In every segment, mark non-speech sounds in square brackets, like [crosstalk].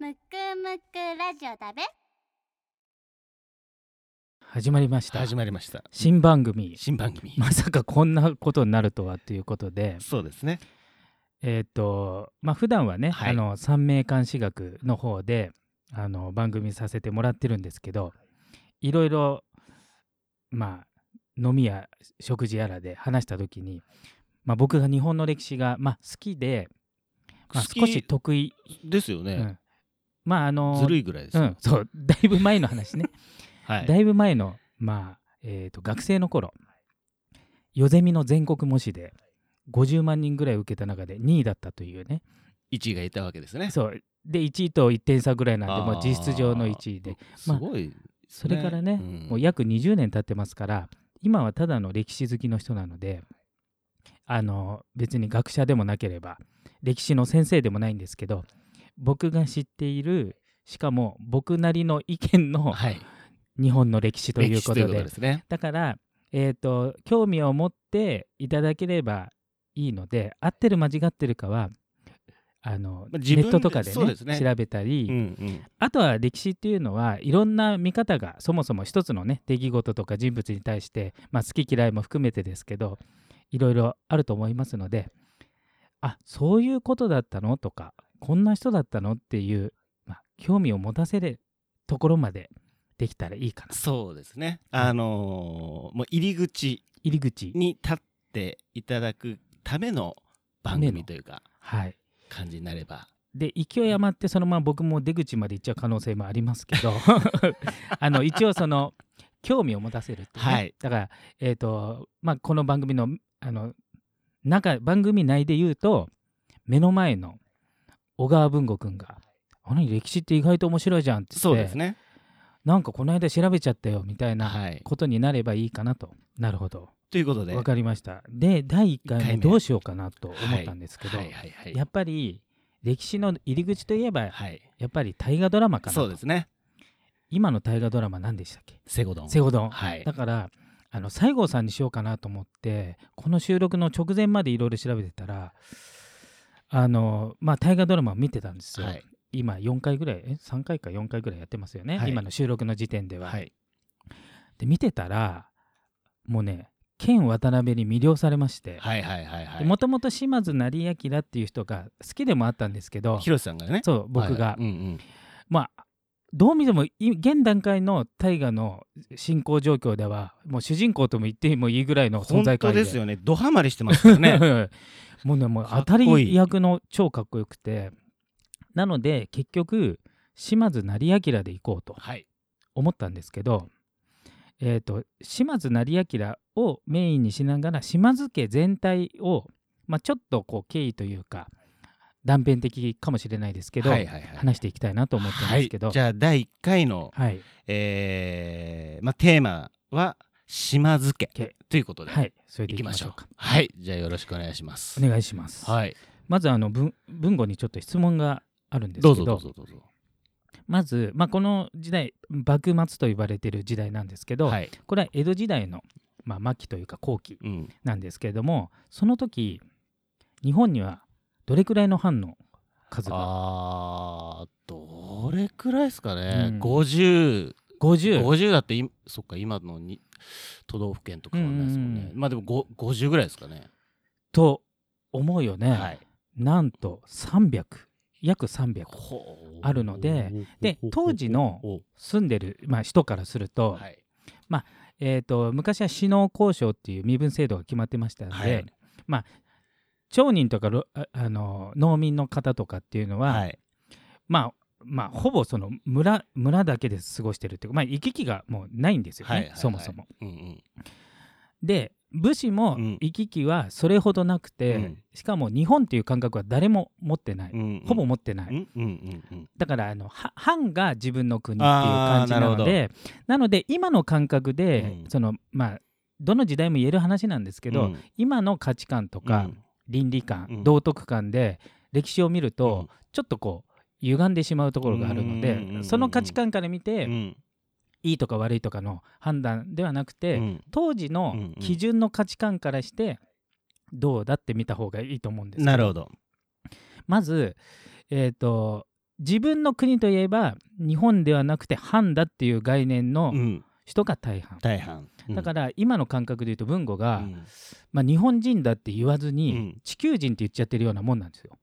むくむくラジオだべ。始まりました。始まりました。新番組。新番組。まさかこんなことになるとはということで。そうですね。えっ、とまあ普段はね、はい。あの三名監視学の方であの番組させてもらってるんですけどいろいろまあ飲みや食事やらで話した時に、まあ、僕が日本の歴史が、まあ、好きで、まあ、少し得意、ですよね、うんまああのずるいぐらいですよ、うん、そうだいぶ前の話ね。[laughs] はい。だいぶ前の、まあえー、と学生の頃ヨゼミの全国模試で50万人ぐらい受けた中で2位だったというね。1位がいたわけですね。そう。で1位と1点差ぐらいなんでもう実質上の1位で。すごいね、それからね、うん。もう約20年経ってますから今はただの歴史好きの人なのであの別に学者でもなければ歴史の先生でもないんですけど僕が知っているしかも僕なりの意見のはい。日本の歴史ということで。ですね。だから、えー、と興味を持っていただければいいので合ってる間違ってるかはあのネットとかで,、ねですね。調べたり、うんうん。あとは歴史っていうのはいろんな見方がそもそも一つのね出来事とか人物に対して、まあ、好き嫌いも含めてですけどいろいろあると思いますのであそういうことだったの？とかこんな人だったの？っていう、まあ、興味を持たせるところまでできたらいいかな。そうですね。あのーもう入り口入り口。に立っていただくための番組というかはい。感じになれば。で勢い余ってそのまま僕も出口まで行っちゃう可能性もありますけど。[laughs] [laughs] あの一応その興味を持たせるっていうね、はい。だから、えーとまあ、この番組のあの中番組内で言うと目の前の小川文吾君が「あ何歴史って意外と面白いじゃん」って言ってそうですねなんかこの間調べちゃったよみたいなはい。ことになればいいかなと、なるほどということで。わかりました。で第1回一回目。目どうしようかなと思ったんですけど、はい。はい。はい。やっぱり歴史の入り口といえばはい。やっぱり大河ドラマかなと。そうですね。今の大河ドラマ何でしたっけ？セゴドン。セゴドン、はい。だからあの西郷さんにしようかなと思ってこの収録の直前までいろいろ調べてたらあのまあ大河ドラマを見てたんですよ、はい。今4回ぐらいえ3回か4回ぐらいやってますよね、はい。今の収録の時点では、はい。で見てたらもうね剣渡辺に魅了されまして。はいはいはいはい。もともと島津成明っていう人が好きでもあったんですけど。広瀬さんがね。そう僕が、はいはい。うんうん。まあどう見てもい現段階の大河の進行状況ではもう主人公とも言ってもいいぐらいの存本在感当ですよね。ドハマりしてますからね。もうねもう当たり役の超かっこよくて。なので結局島津成明で行こうとはい。思ったんですけど、えー、と島津成明をメインにしながら島津家全体を、まあ、ちょっとこう経緯というか断片的かもしれないですけど、はいはいはい。話していきたいなと思ってるんですけど、はい、じゃあ第1回の、はい。えーまあ、テーマは島津家け。ということで、はい、それでいきましょう。か。はい。じゃあよろしくお願いします。お願いします。はい。まずあの文文語にちょっと質問があるんですどうけど、ぞどうぞどうぞ。まず、まあ、この時代幕末と言われている時代なんですけど、はい、これは江戸時代の、まあ、末期というか後期うん、なんですけれどもその時日本にはどれくらいの藩の数が？あーどれくらいですかね、うん。50 50 50だっていそっか今のに都道府県と変わんないですもんね、うんうんまあでもご50ぐらいですかね、と思うよね、はい。なんと300約300あるのでで当時の住んでる、まあ、人からすると,、はい。えー、と昔は死農交渉っていう身分制度が決まってましたので、はい。まあ町人とかろああの農民の方とかっていうのは、はい。まあまあほぼその村村だけで過ごしてるっていうか、まあ、行き来がもうないんですよね、はいはいはい。そもそも。うんうん。で武士もうん。行き来はそれほどなくて、うん。しかも日本っていう感覚は誰も持ってない、うんうん。ほぼ持ってない、うんうんうんうん。だからあのは藩が自分の国っていう感じなのでなので今の感覚で、うん。そのまあどの時代も言える話なんですけど、うん。今の価値観とか、うん倫理観、うん。道徳観で歴史を見ると、ちょっとこう歪んでしまうところがあるので、その価値観から見て、うん。いいとか悪いとかの判断ではなくて、うん。当時の基準の価値観からしてどうだって見た方がいいと思うんです。なるほど。まず、えー、と自分の国といえば日本ではなくて藩だっていう概念のうん人が大半、大半。だからら今の感覚で言うと文吾が、うん。まあ、日本人だって言わずに、うん。地球人って言っちゃってるようなもんなんですよ、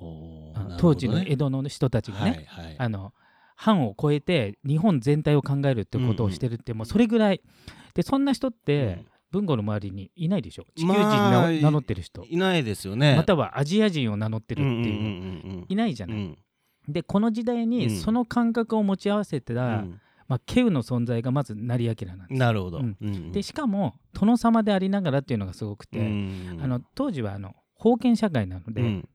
ね。当時の江戸の人たちがね、はいはい。あの藩を超えて日本全体を考えるってことをしてるって、もうそれぐらい。でそんな人って、文吾の周りにいないでしょ？地球人まあな名乗ってる人、いないですよね。またはアジア人を名乗ってるっていう,、うんうんうんいないじゃない、うん。でこの時代うん。にその感覚を持ち合わせてた、うんまあ、ケウの存在がまず成明なんです。なるほど。うん。うんでしかも殿様でありながらっていうのがすごくて、うん。あの当時はあの封建社会なので、うん。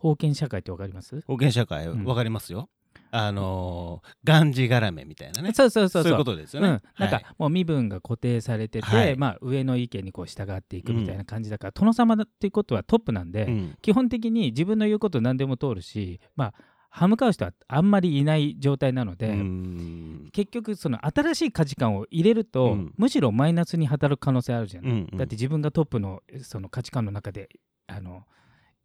封建社会ってわかります？保険社会うん。わかりますよ。あのーがんじがらめみたいなね。そうそうそうそう。いうことですよね。うん、なんはいかもう身分が固定されてて、はい。まあ、上の意見にこう従っていくみたいな感じだから、殿様だっていうことはトップなんで、うん。基本的に自分の言うこと何でも通るし、まあ、歯向かう人はあんまりいない状態なので、うん。結局その新しい価値観を入れると、うん。むしろマイナスに働く可能性あるじゃない、うんうん。だって自分がトップのその価値観の中であの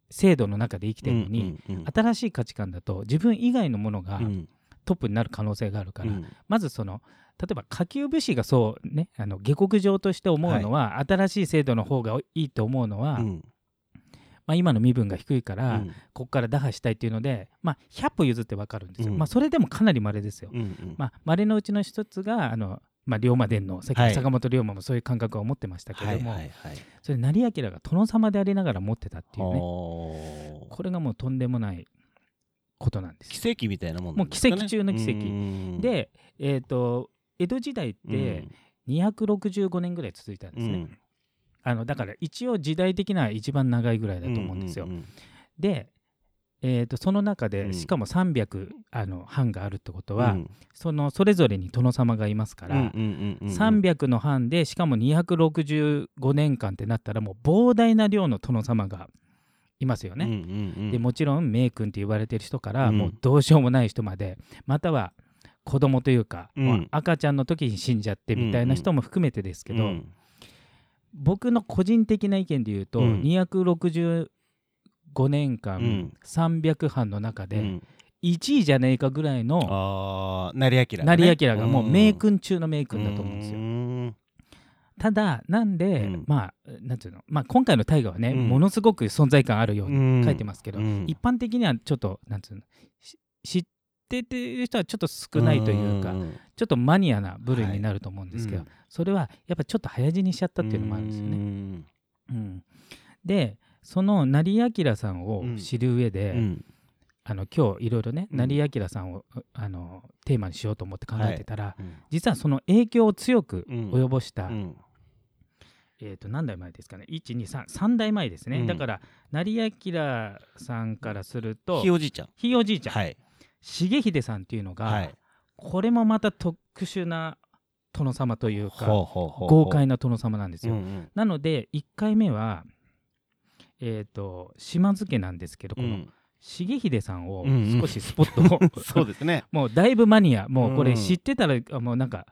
制度の中で生きてるのに、うんうん新しい価値観だと自分以外のものがうん。トップになる可能性があるから、うん。まずその例えば下級武士がそうねあの下克上として思うのは、新しい制度の方がいいと思うのは、うんまあ、今の身分が低いから、うん。ここから打破したいっていうので、まあ、100歩譲って分かるんですよ、うん。まあ、それでもかなり稀ですよ。うんうん。まあ、稀のうちの一つがあの、まあ、龍馬伝の坂本龍馬もそういう感覚を持ってましたけれども、はいはいはい。それ成明が殿様でありながら持ってたっていうね。これがもうとんでもないことなんですよ。奇跡みたいなもんもう奇跡中の奇跡。跡で、えー、と江戸時代って265年ぐらい続いたんですね。あのだから一応時代的には一番長いぐらいだと思うんですよ。で、えー、とその中うん。でしかも300あの藩があるってことは、そのそれぞれに殿様がいますから、300の藩でしかも265年間ってなったらもう膨大な量の殿様がいますよね。でもちろん名君って言われてる人から、うん。もうどうしようもない人までまたは子供というか、赤ちゃんの時に死んじゃってみたいな人も含めてですけど、僕の個人的な意見で言うと、うん。265年間、うん。300藩の中で1位じゃねえかぐらいの成明が成ね明がもう名君中の名君だと思うんですよ。よただなんで、うん。まあなんていうの、まあ、今回の大河はね、うん。ものすごく存在感あるように書いてますけど、うん。一般的にはちょっとなんていうのし知っててる人はちょっと少ないというか、んちょっとマニアな部類になると思うんですけど、はい。うんそれはやっぱちょっと早死にしちゃったっていうのもあるんですよね。ねうんでその成明さんを知る上で、うん。あの今日いろいろね、うん。成明さんをあのテーマにしようと思って考えてたら、うん。実はその影響を強くうん。及ぼした、うん。えー、と何代前ですかね。123代前ですね、うん。だから成明さんからするとひいおじいちゃん。ひいおじいちゃん、はい重秀さんっていうのが、はい。これもまた特殊な殿様というか豪快な殿様なんですよ。うんうん。なので1回目は、えー、と島津家なんですけど、このうん。重秀さんをうんうん。少しスポットを、[laughs] そうですね。[laughs] もうだいぶマニア。もうこれうん。知ってたら、あもうなんか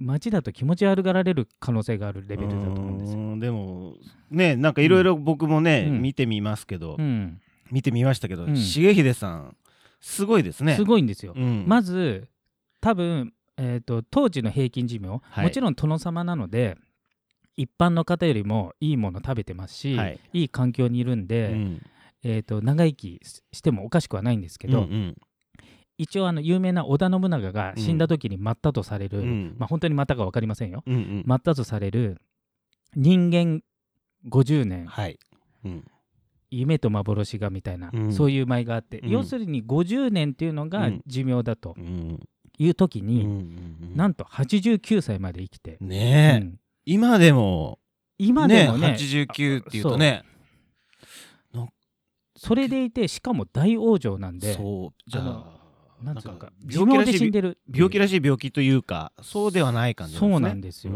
街だと気持ち悪がられる可能性があるレベルだと思うんですよ。うんでもねなんかいろいろ僕もね、うん。見てみますけど、うん、見てみましたけど、うん。重秀さんすごいですね。すごいんですよ。うん。まず多分、えー、と当時の平均寿命、はい。もちろん殿様なので一般の方よりもいいもの食べてますし、はい。い、い環境にいるんで、うん。えー、と長生きしてもおかしくはないんですけど、うんうん。一応あの有名な織田信長が死んだ時に待ったとされる、うん。まあ、本当に待ったか分かりませんよ。うんうん。待ったとされる人間50年。はい。うん夢と幻がみたいな、うん。そういう舞があって、うん。要するに50年っていうのがうん。寿命だとうん。いう時に、うんうんなんと89歳まで生きて、ね今でも。今でもねね89っていうとね。それでいてしかも大往生なんでそうじゃあなんつうのか寿病気ら命でしい死んでる。病気らしい病気というかそうではない感じそうなんでですよ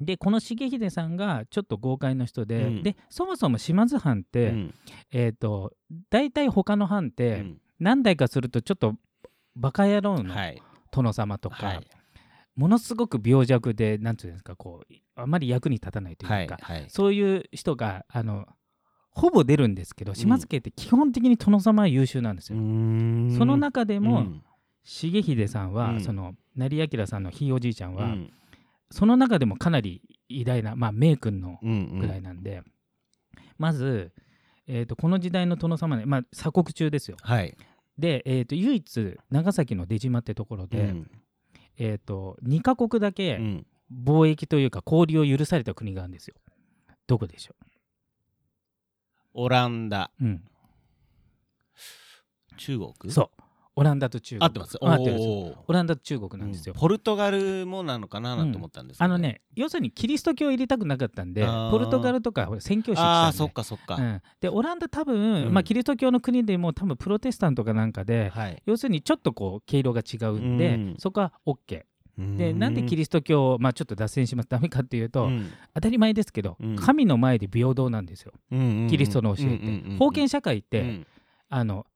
でこの重秀さんがちょっと豪快な人で、うん。でそもそも島津藩って、うん。えっ、と大体他の藩っうてん。何代かするとちょっとバカ野郎のはい。殿様とか、はい。ものすごく病弱でなんていうんですかこうあまり役に立たないというか、はいはい。そういう人があのほぼ出るんですけど島津家って基本的に殿様は優秀なんですよ。その中でも、重秀さんは、うん。その成明さんのひいおじいちゃんは、うんその中でもかなり偉大な、まあ、名君のうんぐらいなんで、まず、えー、とこの時代の殿様ね、まあ、鎖国中ですよ。はい。で、えー、と唯一長崎の出島ってところで、うん。えー、と2カ国だうけん。貿易というか交流を許された国があるんですよ。どこでしょオランダ。う、うん、中国？そうオランダと中国。合ってます？オランダと中国なんですよ。うん。ポルトガルもなのかななんて思ったんですけどあのね要するにキリスト教を入れたくなかったんでポルトガルとか宣教師ああそっかそっか。うん、でオランダ多分、うん。まあ、キリスト教の国でも多分プロテスタントかなんかではい。要するにちょっとこう毛色が違うんで、うん。そこは OK でなんでキリリスト教、まあ、ちょっと脱線しますダメかっていうと、当たり前ですけど、うん。神の前で平等なんですよ。キリストの教えって、封建社会って、あの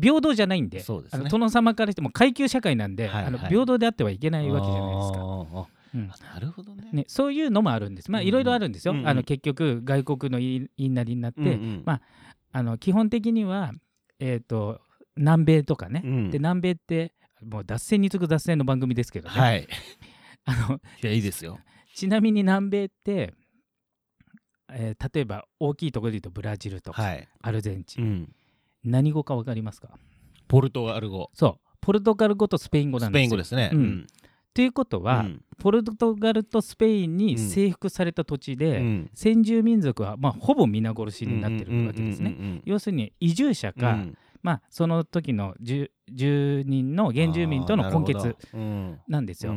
平等じゃないんでね。あの殿様からしても階級社会なんで、はいはい。あの平等であってはいけないわけじゃないですか。かうん。なるほどね。ね、そういうのもあるんです。まあうんいろいろあるんですよ。うんうん。あの結局外国の言い言いなりになって、うんうん。まああの基本的には、えー、と南米とかね、うん。で南米ってもう脱線に次ぐ脱線の番組ですけどね、はい。[laughs] あのいやいいですよ。ちなみに南米って、えー例えば大きいところで言うとブラジルとか、はい。アルゼンチン、うん何語か分かりますか？ポルトガル語。そう。ポルトガル語とスペイン語なんですよ。ペイン語ですね。うん。ということは、うん。ポルトガルとスペインに征服された土地で、うん。先住民族は、まあ、ほぼ皆殺しになってるわけですね。要するに移住者か、うん。まあ、その時の住住人の原住民との混血なんですよ。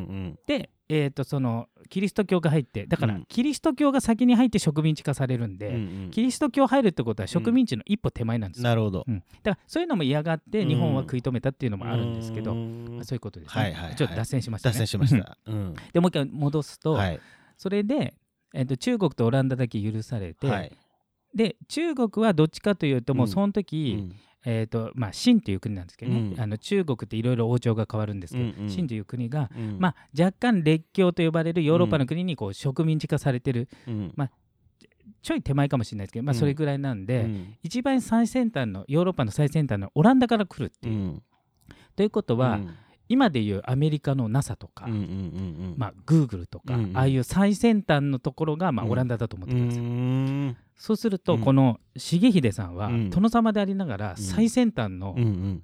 で、えー、とそのキリスト教が入ってだから、うん。キリスト教が先に入って植民地化されるんで、うんうんキリスト教入るってことは植民地の一歩手前なんですよ。なるほど。うん。だからそういうのも嫌がってうん。日本は食い止めたっていうのもあるんですけど、うん。そういうことですね、はいはいはい。ちょっと脱線しましたね。脱線しました。[laughs] うん。でもう一回戻すと、はい。それで、えー、と中国とオランダだけ許されて、はいで中国はどっちかというともううんその時、うん。えーとまあ、清という国なんですけどね、うん。あの中国っていろいろ王朝が変わるんですけど、うんうん。清という国が、うん。まあ、若干列強と呼ばれるヨーロッパの国にこう植民地化されてるうん。まちょい手前かもしれないですけど、まあ、うん。それぐらいなんで、うん。一番最先端のヨーロッパの最先端のオランダから来るっていう。うん。ということは、うん今でいうアメリカの NASA とか、うんうんうんうん。まあ、Google とか、うんうん。ああいう最先端のところが、まあ、うん。オランダだと思ってうください。ん。そうすると、うん。この重秀さんは、うん。殿様でありながら最先端のうんうん。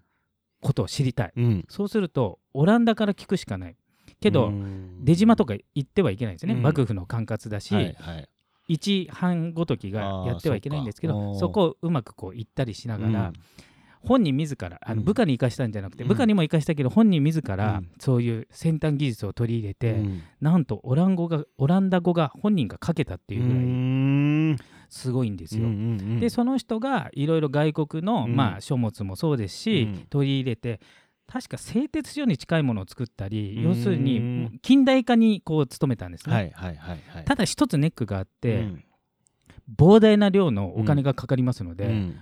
ことを知りたい。うん。そうするとオランダから聞くしかない。けど、うん。出島とか行ってはいけないんですよね、うん。幕府の管轄だし、はいはい。一藩ごときがやってはいけないんですけどそこをうまくこう行ったりしながら、うん本人自らあうん。の部下に生かしたんじゃなくて、うん。部下にも生かしたけど本人自らうん。そういう先端技術を取り入れて、うん。なんとオラン語がオランダ語が本人が書けたっていうぐらいん。すごいんですよ。うんうんうん。でその人がいろいろ外国の、うん。まあ、書物もそうですし、うん。取り入れて確か製鉄所に近いものを作ったり、うん。要するに近代化にこう努めたんですね。はいはいはいはい。ただ一つネックがあって、うん。膨大な量のお金がかかりますので、うん。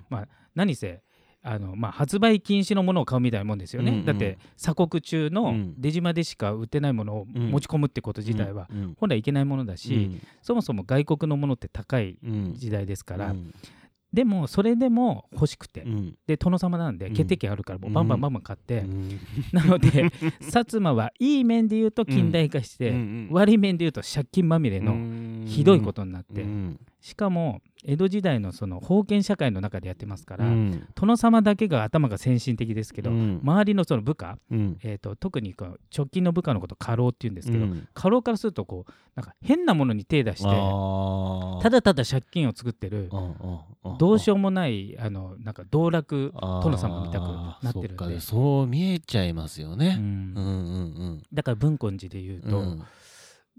何せあの、まあ、発売禁止のものを買うみたいなもんですよね、うんうん。だって鎖国中うのん。出島でしか売ってないものをうん。持ち込むってこと自体は、うん。本来いけないものだし、そもそも外国のものって高いうん。時代ですから、うん。でもそれでも欲しくて、うん。で殿様なんでうん。決定権あるからもうバンバンバンバン買って、うん。[laughs] なので薩摩はいい面で言うと近代化して、うん悪い面で言うと借金まみれのひどいことになって、うん。しかも、江戸時代のその封建社会の中でやってますから、うん。殿様だけが頭が先進的ですけど、うん。周りのその部下、うん。えー、と特にこう直近の部下のこと過労っていうんですけど、うん。過労からするとこうなんか変なものに手出してただただ借金を作ってるどうしようもないあのなんか道楽、殿様みたくなってるんで。そう見えちゃいますようね。んうんうん。だから文根寺で言うと、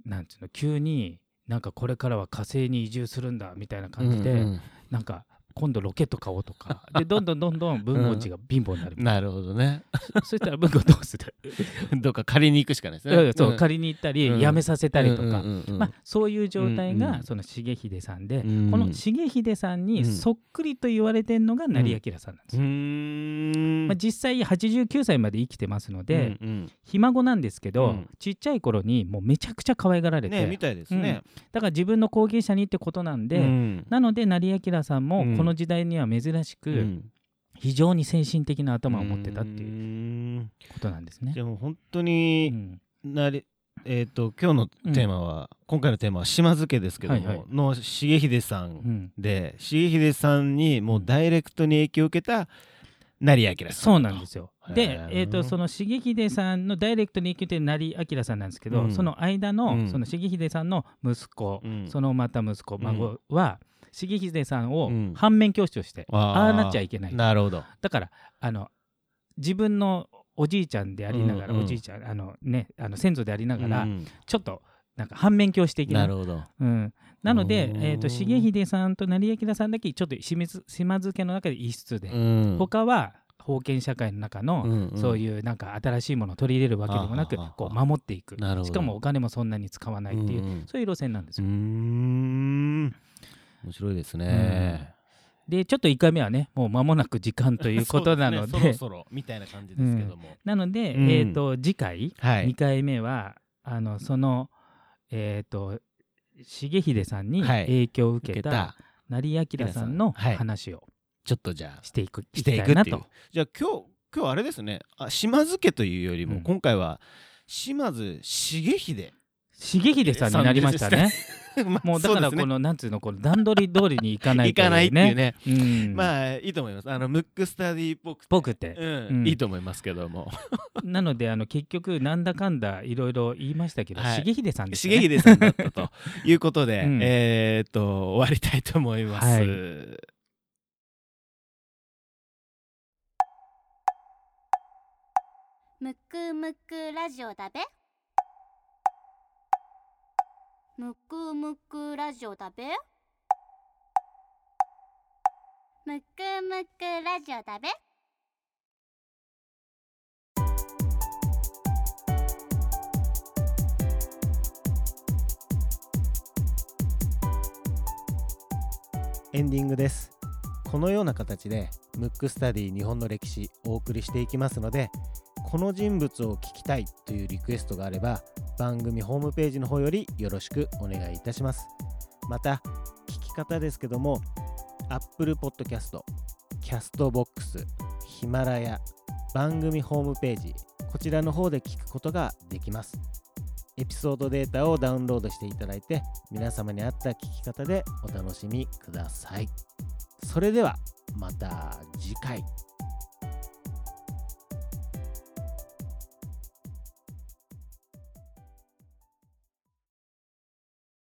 なんつうの急になんかこれからは火星に移住するんだみたいな感じで、うんうんなんか今度ロケット買おうとか。でどんどんどんどん文根寺が貧乏になる、な。るほどね。そ [laughs] したら文根どうする、[laughs] どっか借りに行くしかないですね。うんそうん。借りに行ったり、うん。辞めさせたりとか、うんうんうんうんまあ、そういう状態うんうんがその重秀さんで、うん。この重秀さんにそっくりと言われてるのが成明さんなんですうよ。まあ、実際89歳まで生きてますので、うんうん。ひ孫なんですけど、うん。ちっちゃい頃にもうめちゃくちゃ可愛がられて、ねみたいですね。だから自分の後継者にってことなんで、うん。なので成明さんもうん。この時代には珍しく、うん。非常に先進的な頭を持ってたっていううことなんですね。じ。ゃあもう本当うにん。なりえっと今日のテーマは今回のテーマは島津家ですけどはいはい。もの重秀さうん。んで重秀さんにもうダイレクトに影響を受けた成明さん。そうなんですよ。へでー、えー、とその重秀さんのダイレクトに影響って成明さんなんですけど、うん。その間の、うん。その重秀さんの息子、うん。そのまた息子孫は、重秀さんをうん。反面教師として、あー。ああなっちゃいけない。なるほど。だからあの自分のおじいちゃんでありながら、うんうん。おじいちゃんあのねあの先祖でありながら、うんちょっとなんか反面教師的ななるほど。うん、なので、うん。えー、と重秀さんと成明さんだけちょっと島津家の中で異質で、うん。他は封建社会の中の、うんうん。そういうなんか新しいものを取り入れるわけでもなくこう守っていく。しかもお金もそんなに使わないっていう、うんうん。そういう路線なんですうーよ。ん面白いですね。でちょっと1回目はねもう間もなく時間ということなので。ね。そろそろみたいな感じですけども。なので、うん。えー、と次回はい。2回目はあのそのえっ、と重秀さんにはい。影響を受受けけたた成明さんのはい。話をちょっとじゃあしていく、していきくなと。じゃあ今日今日あれですね。あ島津家というよりも、うん。今回は島津重秀重秀さんになりましたね。[laughs] まあもうだからこの、なんつうのこの段取り通りにいかないといかないっていうね。うん、まあいいと思います。あのムックスタディっぽくて僕って、うん。うん。いいと思いますけども。[laughs] なのであの結局なんだかんだいろいろ言いましたけど、はい。重秀さんですね。重秀さんだったということで、[laughs] うん。えーっと終わりたいと思います、はい。むくむくラジオだべむくむくラジオだべ？むくむくラジオだべ？エンディングです。このような形でムックスタディ日本の歴史お送りしていきますのでこの人物を聞きたいというリクエストがあれば番組ホームページの方よりよろしくお願いいたします。また聞き方ですけども Apple Podcast、Castbox、ヒマラヤ、番組ホームページこちらの方で聞くことができます。エピソードデータをダウンロードしていただいて皆様に合った聞き方でお楽しみください。それではまた次回。